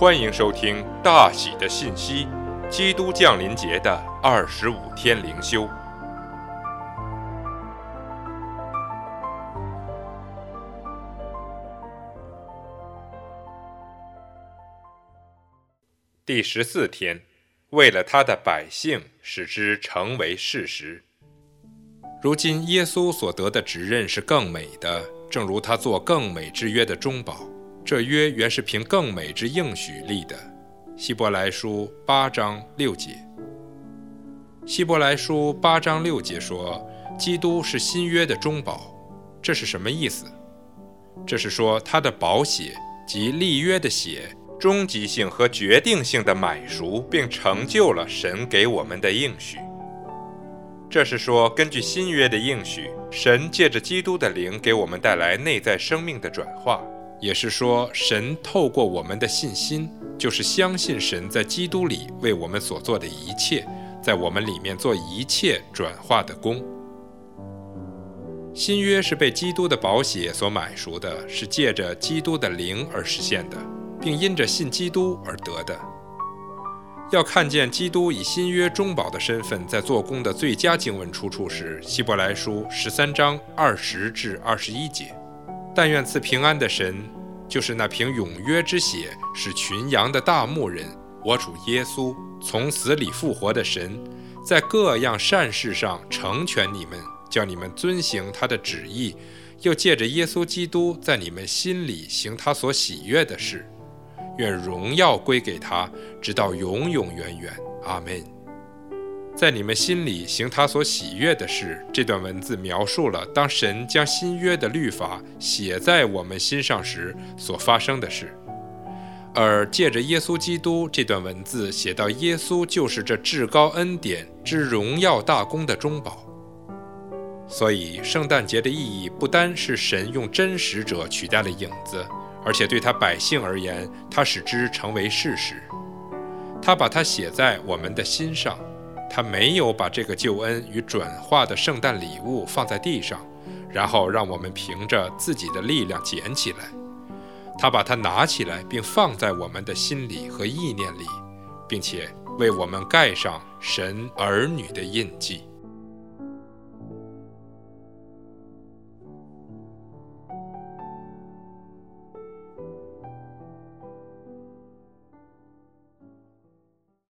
欢迎收听大喜的信息，基督降临节的二十五天灵修，第十四天，为了他的百姓，使之成为事实。如今耶稣所得的职任是更美的，正如他做更美之约的中保。这约原是凭更美之应许立的，《希伯来书》八章六节。《希伯来书》八章六节说，基督是新约的中保，这是什么意思？这是说他的宝血及立约的血，终极性和决定性的买赎，并成就了神给我们的应许。这是说，根据新约的应许，神借着基督的灵给我们带来内在生命的转化。也是说，神透过我们的信心，就是相信神在基督里为我们所做的一切，在我们里面做一切转化的功。新约是被基督的宝血所买赎的，是借着基督的灵而实现的，并因着信基督而得的。要看见基督以新约中保的身份在做工的最佳经文出处是希伯来书十三章二十至二十一节。但愿赐平安的神，就是那凭永约之血使群羊的大牧人，我主耶稣从死里复活的神，在各样善事上成全你们，叫你们遵行他的旨意，又借着耶稣基督在你们心里行他所喜悦的事。愿荣耀归给他，直到永永远远。阿门。在你们心里行他所喜悦的事。这段文字描述了当神将新约的律法写在我们心上时所发生的事，而借着耶稣基督，这段文字写到耶稣就是这至高恩典之荣耀大功的中保。所以，圣诞节的意义不单是神用真实者取代了影子，而且对他百姓而言，他使之成为事实，他把它写在我们的心上。他没有把这个救恩与转化的圣诞礼物放在地上，然后让我们凭着自己的力量捡起来。他把它拿起来，并放在我们的心里和意念里，并且为我们盖上神儿女的印记。